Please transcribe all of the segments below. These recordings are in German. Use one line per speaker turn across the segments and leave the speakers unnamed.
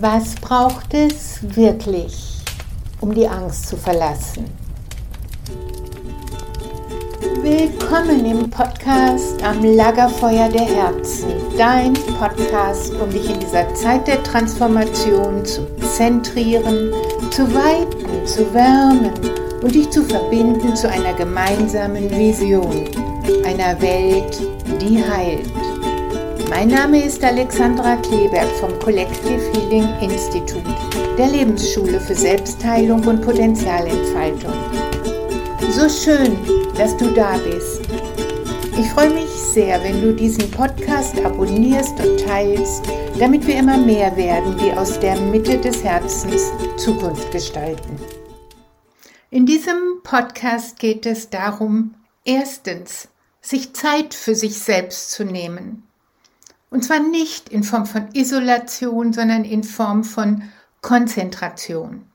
Was braucht es wirklich, um die Angst zu verlassen? Willkommen im Podcast am Lagerfeuer der Herzen, dein Podcast, um dich in dieser Zeit der Transformation zu zentrieren, zu weiten, zu wärmen und dich zu verbinden zu einer gemeinsamen Vision, einer Welt, die heilt. Mein Name ist Alexandra Kleberg vom Collective Healing Institute, der Lebensschule für Selbstheilung und Potenzialentfaltung. So schön, dass du da bist. Ich freue mich sehr, wenn du diesen Podcast abonnierst und teilst, damit wir immer mehr werden, die aus der Mitte des Herzens Zukunft gestalten. In diesem Podcast geht es darum, erstens, sich Zeit für sich selbst zu nehmen und zwar nicht in Form von Isolation, sondern in Form von Konzentration.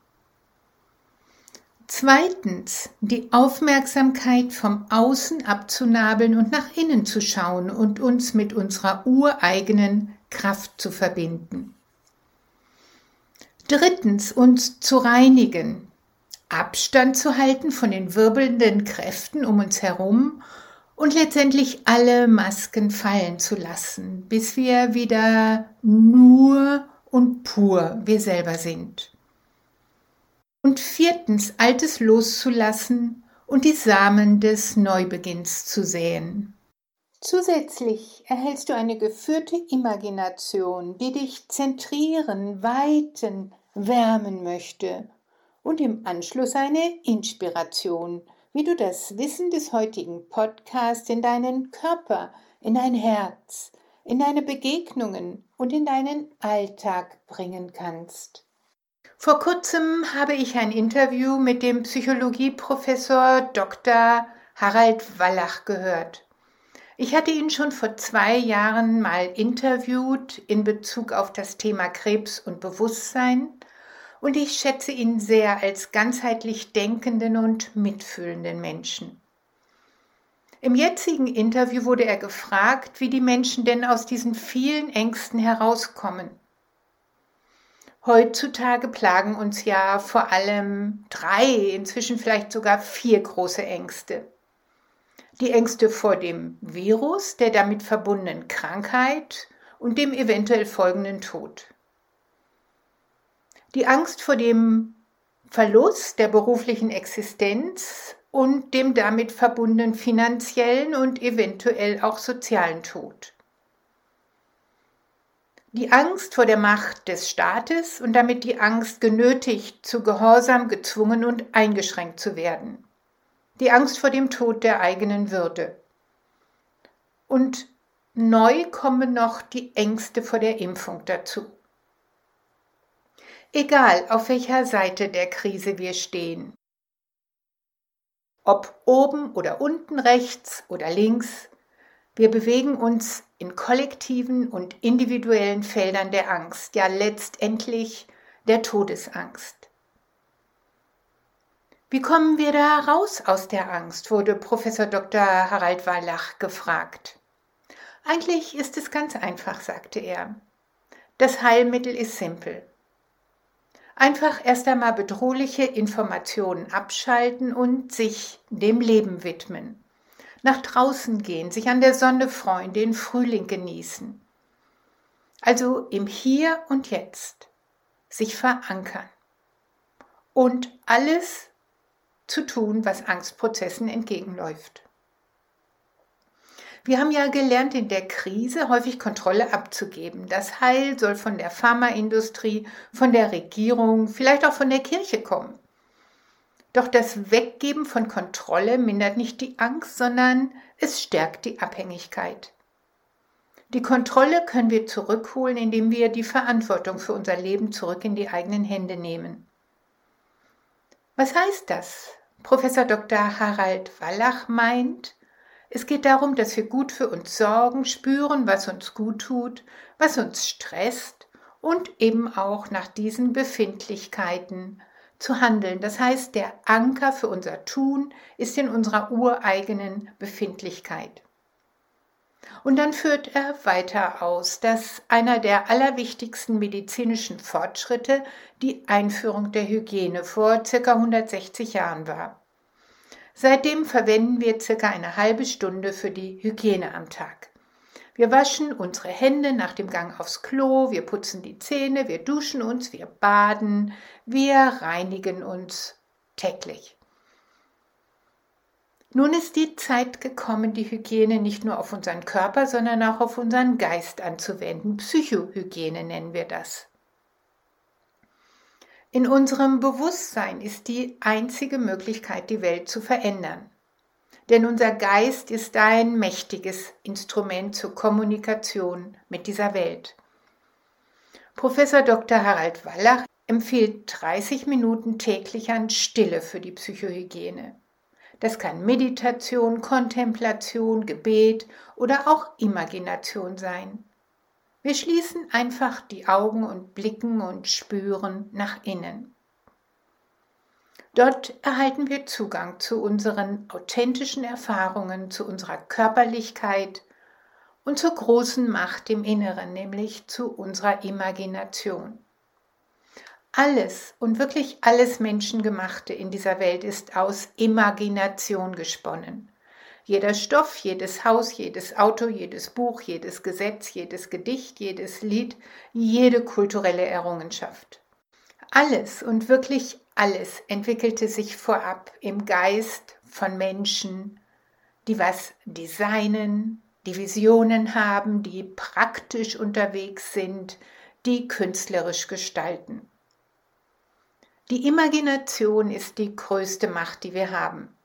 Zweitens, die Aufmerksamkeit vom Außen abzunabeln und nach innen zu schauen und uns mit unserer ureigenen Kraft zu verbinden. Drittens, uns zu reinigen, Abstand zu halten von den wirbelnden Kräften um uns herum und letztendlich alle Masken fallen zu lassen, bis wir wieder nur und pur wir selber sind. Und viertens, Altes loszulassen und die Samen des Neubeginns zu säen. Zusätzlich erhältst du eine geführte Imagination, die dich zentrieren, weiten, wärmen möchte und im Anschluss eine Inspiration, wie du das Wissen des heutigen Podcasts in deinen Körper, in dein Herz, in deine Begegnungen und in deinen Alltag bringen kannst. Vor kurzem habe ich ein Interview mit dem Psychologieprofessor Dr. Harald Wallach gehört. Ich hatte ihn schon vor zwei Jahren mal interviewt in Bezug auf das Thema Krebs und Bewusstsein und ich schätze ihn sehr als ganzheitlich denkenden und mitfühlenden Menschen. Im jetzigen Interview wurde er gefragt, wie die Menschen denn aus diesen vielen Ängsten herauskommen. Heutzutage plagen uns ja vor allem drei, inzwischen vielleicht sogar vier große Ängste. Die Ängste vor dem Virus, der damit verbundenen Krankheit und dem eventuell folgenden Tod die Angst vor dem Verlust der beruflichen Existenz und dem damit verbundenen finanziellen und eventuell auch sozialen Tod. Die Angst vor der Macht des Staates und damit die Angst, genötigt zu Gehorsam gezwungen und eingeschränkt zu werden. Die Angst vor dem Tod der eigenen Würde. Und neu kommen noch die Ängste vor der Impfung dazu. Egal, auf welcher Seite der Krise wir stehen. Ob oben oder unten rechts oder links, wir bewegen uns in kollektiven und individuellen Feldern der Angst, ja letztendlich der Todesangst. Wie kommen wir da raus aus der Angst? wurde Professor Dr. Harald Wallach gefragt. Eigentlich ist es ganz einfach, sagte er. Das Heilmittel ist simpel. Einfach erst einmal bedrohliche Informationen abschalten und sich dem Leben widmen. Nach draußen gehen, sich an der Sonne freuen, den Frühling genießen. Also im Hier und Jetzt sich verankern und alles zu tun, was Angstprozessen entgegenläuft. Wir haben ja gelernt, in der Krise häufig Kontrolle abzugeben. Das Heil soll von der Pharmaindustrie, von der Regierung, vielleicht auch von der Kirche kommen. Doch das Weggeben von Kontrolle mindert nicht die Angst, sondern es stärkt die Abhängigkeit. Die Kontrolle können wir zurückholen, indem wir die Verantwortung für unser Leben zurück in die eigenen Hände nehmen. Was heißt das? Professor Dr. Harald Wallach meint, es geht darum, dass wir gut für uns sorgen, spüren, was uns gut tut, was uns stresst und eben auch nach diesen Befindlichkeiten zu handeln. Das heißt, der Anker für unser Tun ist in unserer ureigenen Befindlichkeit. Und dann führt er weiter aus, dass einer der allerwichtigsten medizinischen Fortschritte die Einführung der Hygiene vor ca. 160 Jahren war. Seitdem verwenden wir ca. eine halbe Stunde für die Hygiene am Tag. Wir waschen unsere Hände nach dem Gang aufs Klo, wir putzen die Zähne, wir duschen uns, wir baden, wir reinigen uns täglich. Nun ist die Zeit gekommen, die Hygiene nicht nur auf unseren Körper, sondern auch auf unseren Geist anzuwenden. Psychohygiene nennen wir das. In unserem Bewusstsein ist die einzige Möglichkeit, die Welt zu verändern. Denn unser Geist ist ein mächtiges Instrument zur Kommunikation mit dieser Welt. Professor Dr. Harald Wallach empfiehlt 30 Minuten täglich an Stille für die Psychohygiene. Das kann Meditation, Kontemplation, Gebet oder auch Imagination sein. Wir schließen einfach die Augen und blicken und spüren nach innen. Dort erhalten wir Zugang zu unseren authentischen Erfahrungen, zu unserer Körperlichkeit und zur großen Macht im Inneren, nämlich zu unserer Imagination. Alles und wirklich alles Menschengemachte in dieser Welt ist aus Imagination gesponnen. Jeder Stoff, jedes Haus, jedes Auto, jedes Buch, jedes Gesetz, jedes Gedicht, jedes Lied, jede kulturelle Errungenschaft. Alles und wirklich alles entwickelte sich vorab im Geist von Menschen, die was designen, die Visionen haben, die praktisch unterwegs sind, die künstlerisch gestalten. Die Imagination ist die größte Macht, die wir haben.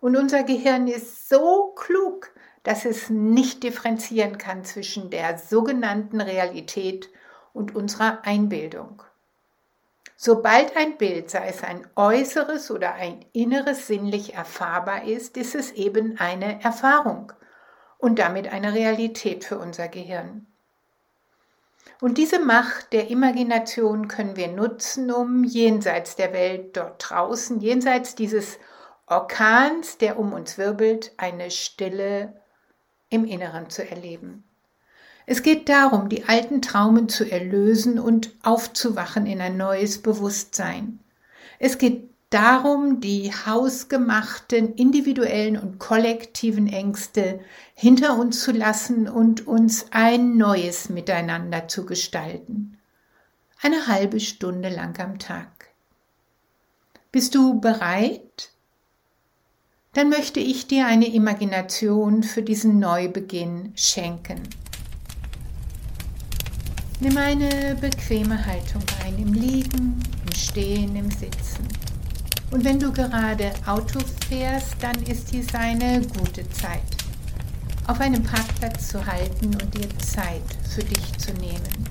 Und unser Gehirn ist so klug, dass es nicht differenzieren kann zwischen der sogenannten Realität und unserer Einbildung. Sobald ein Bild, sei es ein äußeres oder ein inneres, sinnlich erfahrbar ist, ist es eben eine Erfahrung und damit eine Realität für unser Gehirn. Und diese Macht der Imagination können wir nutzen, um jenseits der Welt dort draußen, jenseits dieses Orkans, der um uns wirbelt, eine Stille im Inneren zu erleben. Es geht darum, die alten Traumen zu erlösen und aufzuwachen in ein neues Bewusstsein. Es geht darum, die hausgemachten individuellen und kollektiven Ängste hinter uns zu lassen und uns ein neues Miteinander zu gestalten. Eine halbe Stunde lang am Tag. Bist du bereit? Dann möchte ich dir eine Imagination für diesen Neubeginn schenken. Nimm eine bequeme Haltung ein, im Liegen, im Stehen, im Sitzen. Und wenn du gerade Auto fährst, dann ist dies eine gute Zeit, auf einem Parkplatz zu halten und dir Zeit für dich zu nehmen.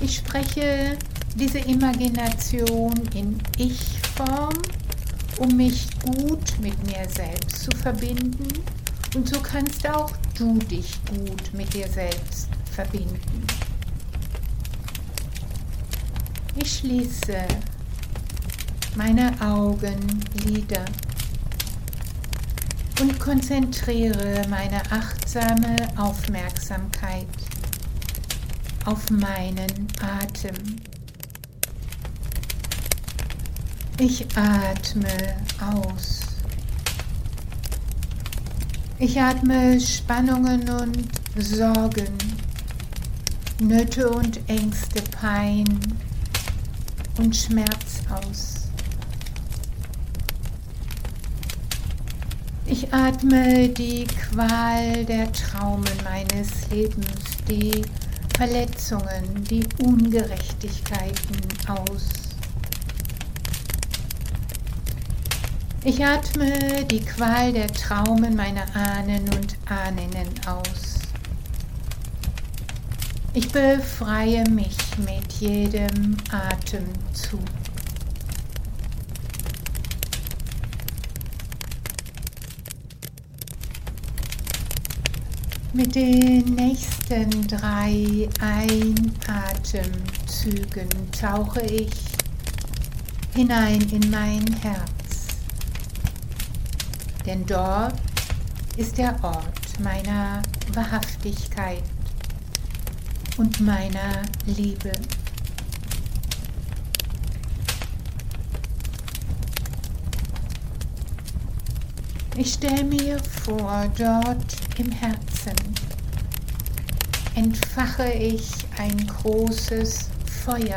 Ich spreche diese Imagination in Ich-Form, um mich gut mit mir selbst zu verbinden. Und so kannst auch du dich gut mit dir selbst verbinden. Ich schließe meine Augenlider und konzentriere meine achtsame Aufmerksamkeit auf meinen Atem. Ich atme aus. Ich atme Spannungen und Sorgen, Nöte und Ängste, Pein und Schmerz aus. Ich atme die Qual der Traumen meines Lebens, die Verletzungen, die Ungerechtigkeiten aus. Ich atme die Qual der Traumen meiner Ahnen und Ahninnen aus. Ich befreie mich mit jedem Atemzug. Mit den nächsten drei Einatemzügen tauche ich hinein in mein Herz. Denn dort ist der Ort meiner Wahrhaftigkeit und meiner Liebe. Ich stelle mir vor, dort im Herzen entfache ich ein großes Feuer.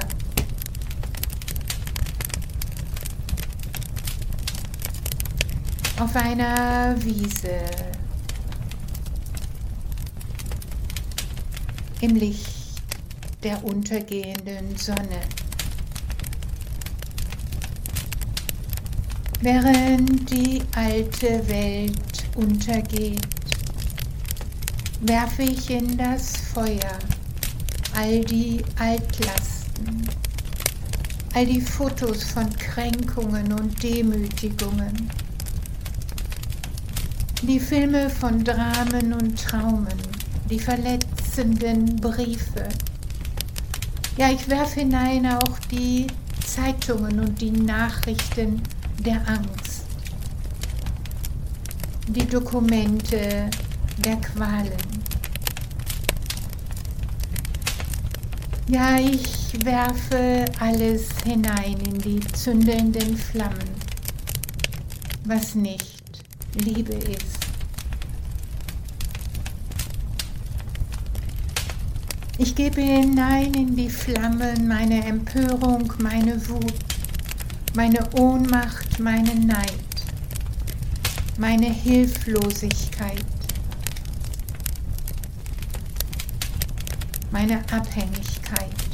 Auf einer Wiese im Licht der untergehenden Sonne. Während die alte Welt untergeht, werfe ich in das Feuer all die Altlasten, all die Fotos von Kränkungen und Demütigungen, die Filme von Dramen und Traumen, die verletzenden Briefe. Ja, ich werfe hinein auch die Zeitungen und die Nachrichten der Angst, die Dokumente der Qualen. Ja, ich werfe alles hinein in die zündenden Flammen, was nicht Liebe ist. Ich gebe hinein in die Flammen meine Empörung, meine Wut, meine Ohnmacht, meinen Neid, meine Hilflosigkeit, meine Abhängigkeit.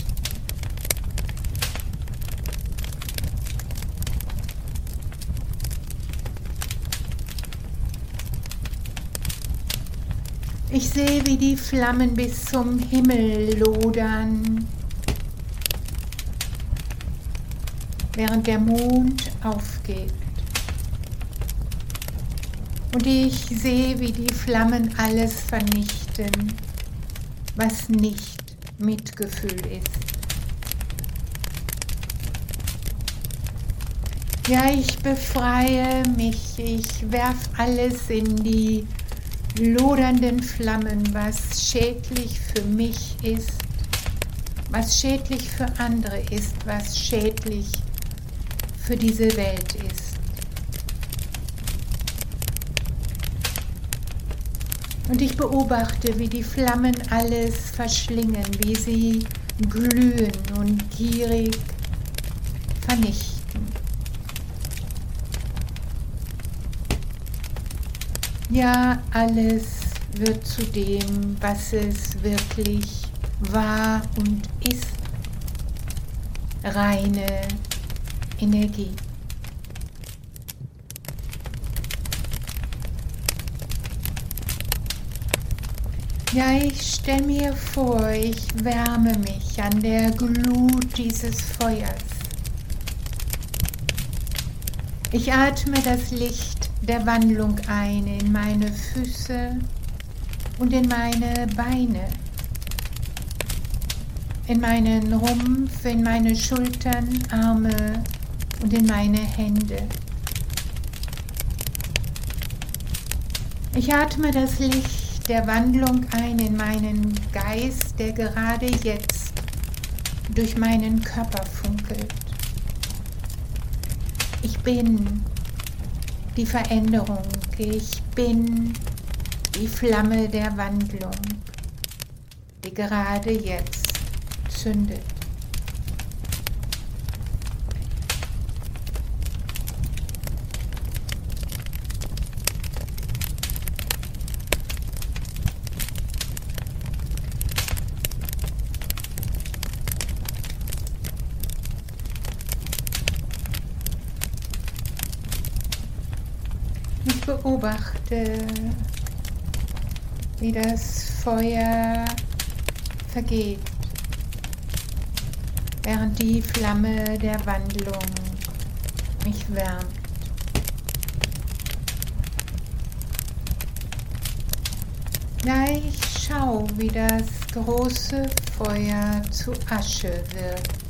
Ich sehe, wie die Flammen bis zum Himmel lodern während der Mond aufgeht. Und ich sehe, wie die Flammen alles vernichten, was nicht Mitgefühl ist. Ja, ich befreie mich, ich werf alles in die lodernden Flammen, was schädlich für mich ist, was schädlich für andere ist, was schädlich für diese Welt ist. Und ich beobachte, wie die Flammen alles verschlingen, wie sie glühen und gierig vernichten. Ja, alles wird zu dem, was es wirklich war und ist. Reine Energie. Ja, ich stelle mir vor, ich wärme mich an der Glut dieses Feuers. Ich atme das Licht der Wandlung ein in meine Füße und in meine Beine, in meinen Rumpf, in meine Schultern, Arme und in meine Hände. Ich atme das Licht der Wandlung ein in meinen Geist, der gerade jetzt durch meinen Körper funkelt. Ich bin die Veränderung, ich bin die Flamme der Wandlung, die gerade jetzt zündet. Beobachte, wie das Feuer vergeht, während die Flamme der Wandlung mich wärmt. Ja, ich schau, wie das große Feuer zu Asche wird.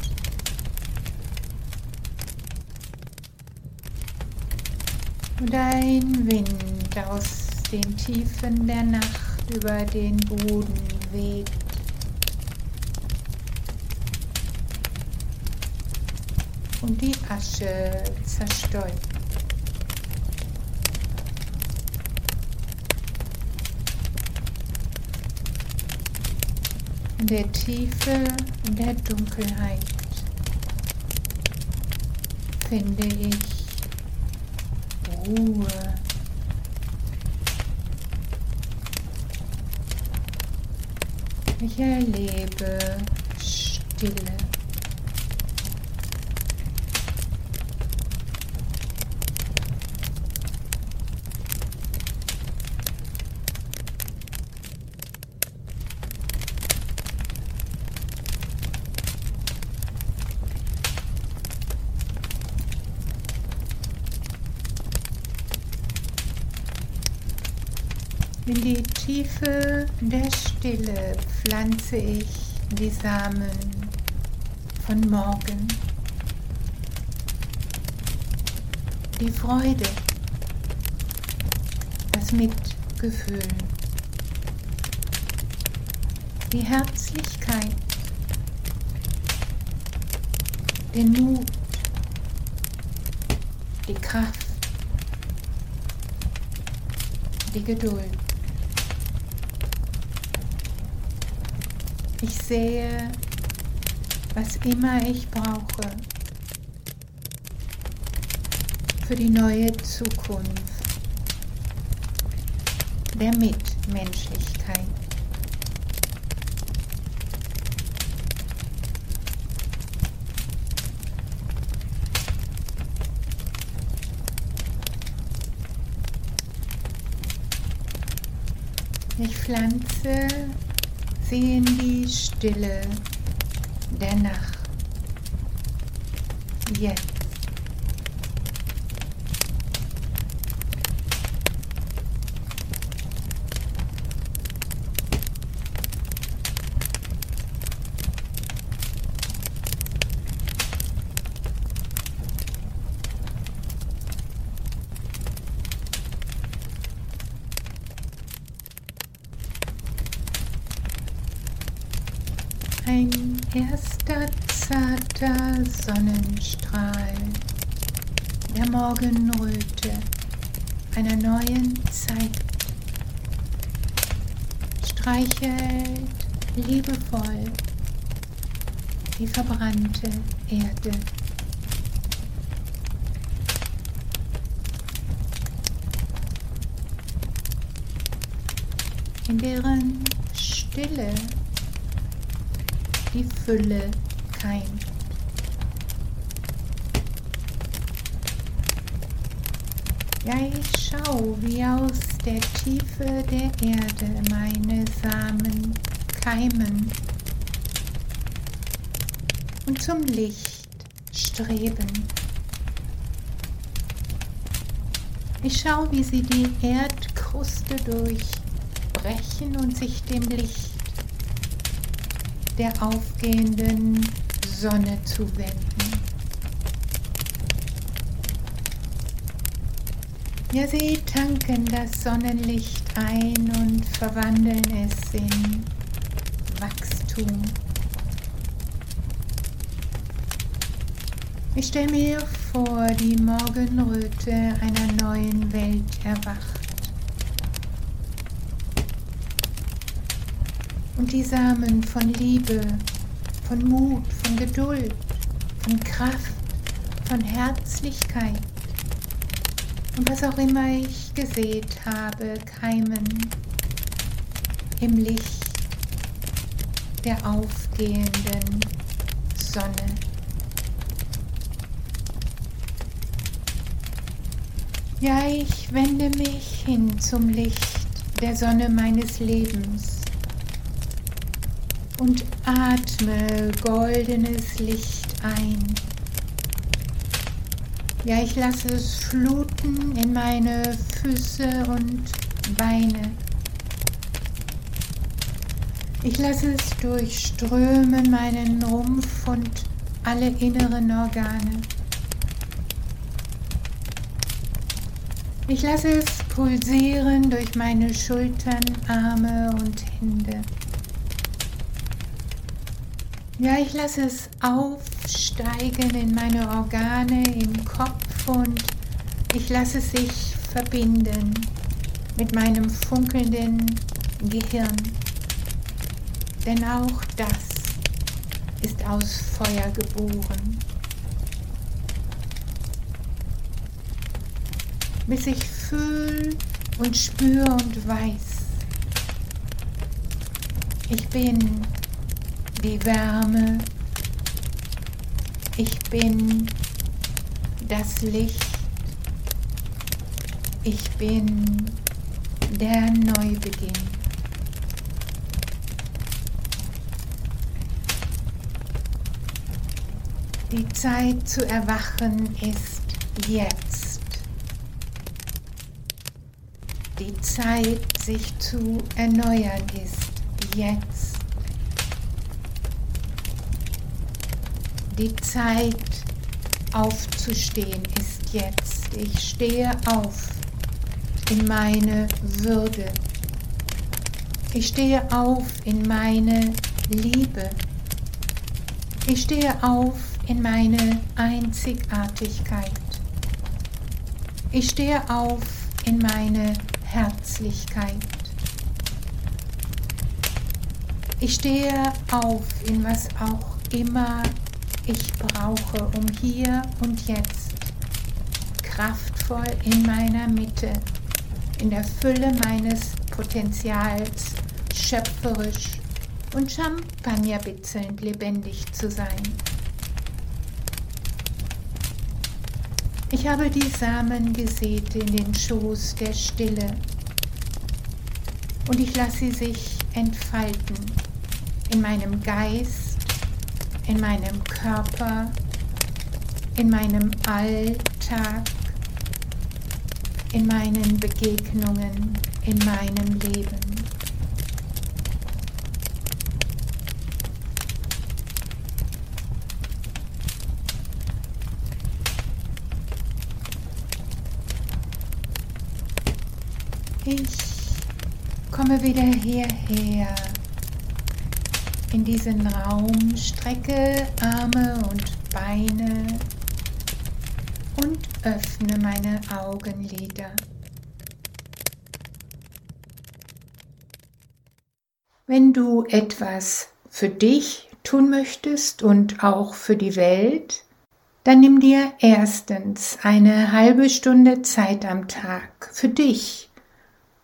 Und ein Wind aus den Tiefen der Nacht über den Boden weht. Und die Asche zerstäubt. In der Tiefe der Dunkelheit finde ich Ruhe. Ich erlebe Stille. In die Tiefe der Stille pflanze ich die Samen von morgen. Die Freude, das Mitgefühl, die Herzlichkeit, den Mut, die Kraft, die Geduld. Ich sehe, was immer ich brauche für die neue Zukunft der Mitmenschlichkeit. Ich pflanze in die Stille der Nacht. Jetzt. Ein erster zarter Sonnenstrahl der Morgenröte einer neuen Zeit streichelt liebevoll die verbrannte Erde. in deren Stille die Fülle keimt. Ja, ich schau, wie aus der Tiefe der Erde meine Samen keimen und zum Licht streben. Ich schau, wie sie die Erdkruste durchbrechen und sich dem Licht der aufgehenden Sonne zu Ja, sie tanken das Sonnenlicht ein und verwandeln es in Wachstum. Ich stelle mir vor, die Morgenröte einer neuen Welt erwacht. Und die Samen von Liebe, von Mut, von Geduld, von Kraft, von Herzlichkeit und was auch immer ich gesät habe, keimen im Licht der aufgehenden Sonne. Ja, ich wende mich hin zum Licht der Sonne meines Lebens und atme goldenes Licht ein. Ja, ich lasse es fluten in meine Füße und Beine. Ich lasse es durchströmen meinen Rumpf und alle inneren Organe. Ich lasse es pulsieren durch meine Schultern, Arme und Hände. Ja, ich lasse es aufsteigen in meine Organe Kopf und ich lasse sich verbinden mit meinem funkelnden Gehirn. Denn auch das ist aus Feuer geboren. Bis ich fühle und spüre und weiß, ich bin die Wärme, ich bin das Licht, ich bin der Neubeginn. Die Zeit zu erwachen ist jetzt. Die Zeit, sich zu erneuern, ist jetzt. Die Zeit aufzustehen ist jetzt. Ich stehe auf in meine Würde. Ich stehe auf in meine Liebe. Ich stehe auf in meine Einzigartigkeit. Ich stehe auf in meine Herzlichkeit. Ich stehe auf in was auch immer ich brauche, um hier und jetzt kraftvoll in meiner Mitte, in der Fülle meines Potenzials, schöpferisch und champagnerbitzelnd lebendig zu sein. Ich habe die Samen gesät in den Schoß der Stille und ich lasse sie sich entfalten in meinem Geist, in meinem Körper, in meinem Alltag, in meinen Begegnungen, in meinem Leben. Ich komme wieder hierher in diesen Raum, strecke Arme und Beine und öffne meine Augenlider. Wenn du etwas für dich tun möchtest und auch für die Welt, dann nimm dir erstens eine halbe Stunde Zeit am Tag für dich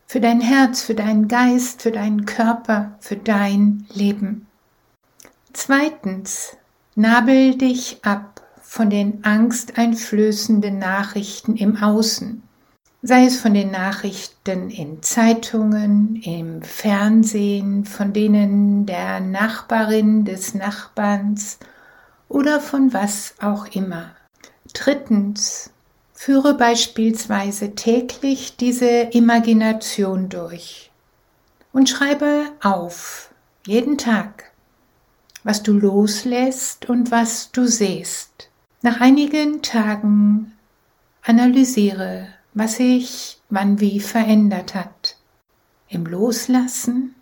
für dein Herz, für deinen Geist, für deinen Körper, für dein Leben. Zweitens, nabel dich ab von den angsteinflößenden Nachrichten im Außen, sei es von den Nachrichten in Zeitungen, im Fernsehen, von denen der Nachbarin des Nachbarns oder von was auch immer. Drittens, Führe beispielsweise täglich diese Imagination durch und schreibe auf, jeden Tag, was du loslässt und was du siehst. Nach einigen Tagen analysiere, was sich wann wie verändert hat. Im Loslassen,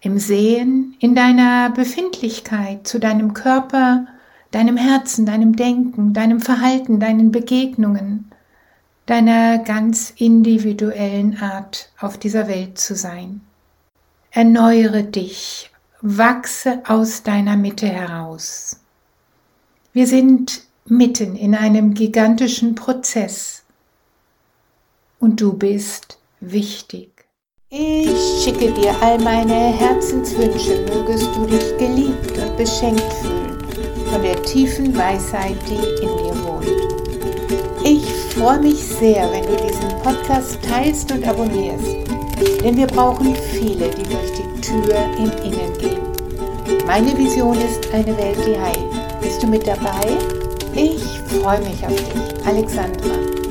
im Sehen, in deiner Befindlichkeit zu deinem Körper, deinem Herzen, deinem Denken, deinem Verhalten, deinen Begegnungen, deiner ganz individuellen Art auf dieser Welt zu sein. Erneuere dich, wachse aus deiner Mitte heraus. Wir sind mitten in einem gigantischen Prozess und du bist wichtig. Ich schicke dir all meine Herzenswünsche, mögest du dich geliebt und beschenkt fühlen von der tiefen Weisheit, die in dir wohnt. Ich freue mich sehr, wenn du diesen Podcast teilst und abonnierst, denn wir brauchen viele, die durch die Tür im Innen gehen. Meine Vision ist eine Welt, die heilt. Bist du mit dabei? Ich freue mich auf dich, Alexandra.